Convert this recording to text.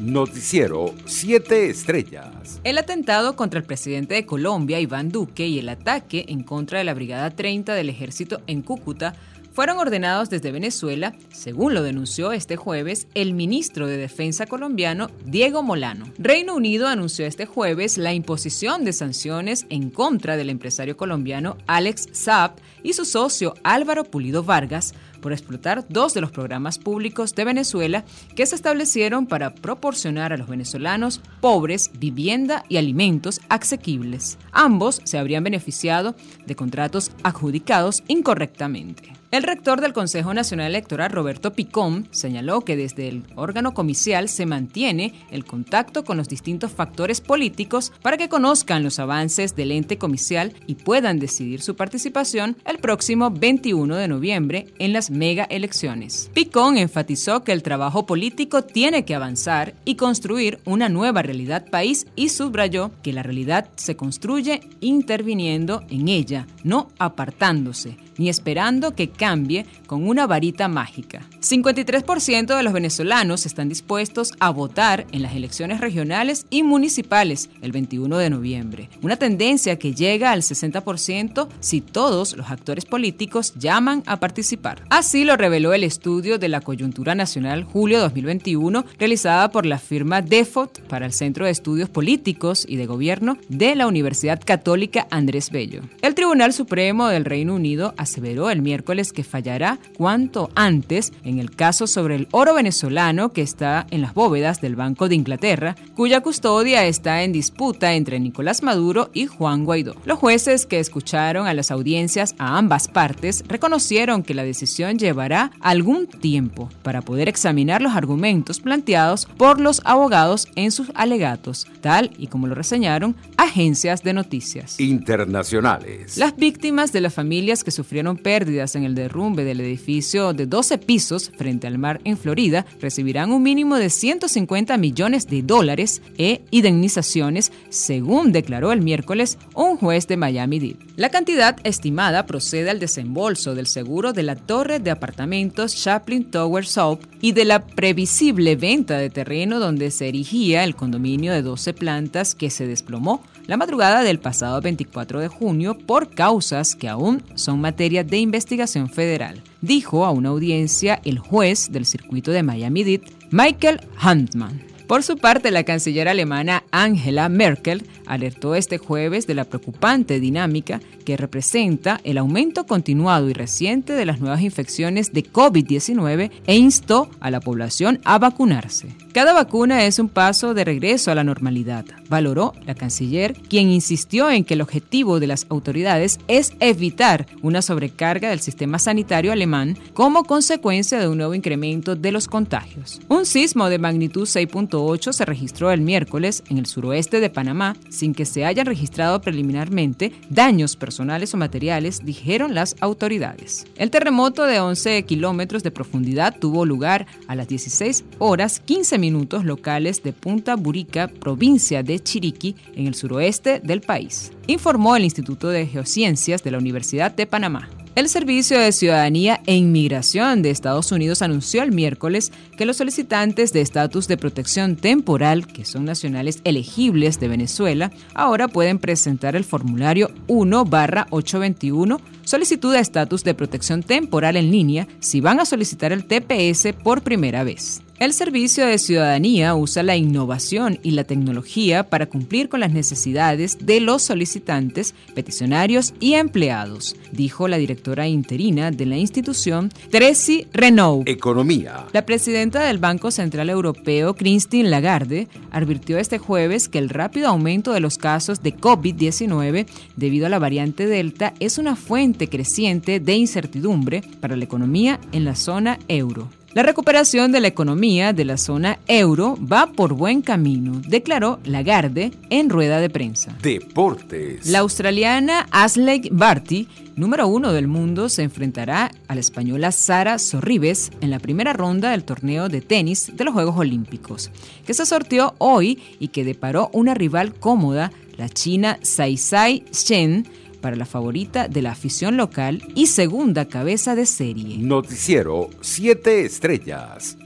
Noticiero 7 Estrellas. El atentado contra el presidente de Colombia, Iván Duque, y el ataque en contra de la Brigada 30 del Ejército en Cúcuta fueron ordenados desde Venezuela, según lo denunció este jueves el ministro de Defensa colombiano Diego Molano. Reino Unido anunció este jueves la imposición de sanciones en contra del empresario colombiano Alex Saab y su socio Álvaro Pulido Vargas por explotar dos de los programas públicos de Venezuela que se establecieron para proporcionar a los venezolanos pobres vivienda y alimentos asequibles. Ambos se habrían beneficiado de contratos adjudicados incorrectamente. El rector del Consejo Nacional Electoral, Roberto Picón, señaló que desde el órgano comicial se mantiene el contacto con los distintos factores políticos para que conozcan los avances del ente comicial y puedan decidir su participación el próximo 21 de noviembre en las mega elecciones. Picón enfatizó que el trabajo político tiene que avanzar y construir una nueva realidad país y subrayó que la realidad se construye interviniendo en ella, no apartándose ni esperando que cambie con una varita mágica. 53% de los venezolanos están dispuestos a votar en las elecciones regionales y municipales el 21 de noviembre, una tendencia que llega al 60% si todos los actores políticos llaman a participar. Así lo reveló el estudio de la coyuntura nacional julio 2021 realizada por la firma DEFOT para el Centro de Estudios Políticos y de Gobierno de la Universidad Católica Andrés Bello. El Tribunal Supremo del Reino Unido aseveró el miércoles que fallará cuanto antes en el caso sobre el oro venezolano que está en las bóvedas del Banco de Inglaterra, cuya custodia está en disputa entre Nicolás Maduro y Juan Guaidó. Los jueces que escucharon a las audiencias a ambas partes reconocieron que la decisión llevará algún tiempo para poder examinar los argumentos planteados por los abogados en sus alegatos, tal y como lo reseñaron agencias de noticias internacionales. Las víctimas de las familias que sufrieron pérdidas en el derrumbe del edificio de 12 pisos frente al mar en Florida recibirán un mínimo de 150 millones de dólares e indemnizaciones, según declaró el miércoles un juez de Miami-Dade. La cantidad estimada procede al desembolso del seguro de la torre de apartamentos Chaplin Tower Soap y de la previsible venta de terreno donde se erigía el condominio de 12 plantas que se desplomó la madrugada del pasado 24 de junio por causas que aún son de investigación federal, dijo a una audiencia el juez del circuito de Miami-Dade, Michael Huntman. Por su parte, la canciller alemana Angela Merkel alertó este jueves de la preocupante dinámica que representa el aumento continuado y reciente de las nuevas infecciones de COVID-19 e instó a la población a vacunarse. Cada vacuna es un paso de regreso a la normalidad, valoró la canciller, quien insistió en que el objetivo de las autoridades es evitar una sobrecarga del sistema sanitario alemán como consecuencia de un nuevo incremento de los contagios. Un sismo de magnitud 6.8 se registró el miércoles en el suroeste de Panamá, sin que se hayan registrado preliminarmente daños personales o materiales, dijeron las autoridades. El terremoto de 11 kilómetros de profundidad tuvo lugar a las 16 horas 15 minutos locales de Punta Burica, provincia de Chiriquí, en el suroeste del país, informó el Instituto de Geociencias de la Universidad de Panamá. El Servicio de Ciudadanía e Inmigración de Estados Unidos anunció el miércoles que los solicitantes de estatus de protección temporal, que son nacionales elegibles de Venezuela, ahora pueden presentar el formulario 1-821, solicitud de estatus de protección temporal en línea, si van a solicitar el TPS por primera vez. El Servicio de Ciudadanía usa la innovación y la tecnología para cumplir con las necesidades de los solicitantes, peticionarios y empleados, dijo la directora interina de la institución, Tracy Renault. Economía. La presidenta del Banco Central Europeo, Christine Lagarde, advirtió este jueves que el rápido aumento de los casos de COVID-19 debido a la variante Delta es una fuente creciente de incertidumbre para la economía en la zona euro. La recuperación de la economía de la zona euro va por buen camino, declaró Lagarde en rueda de prensa. Deportes. La australiana Asley Barty, número uno del mundo, se enfrentará a la española Sara Sorribes en la primera ronda del torneo de tenis de los Juegos Olímpicos, que se sorteó hoy y que deparó una rival cómoda, la china Saisai Shen, para la favorita de la afición local y segunda cabeza de serie. Noticiero 7 Estrellas.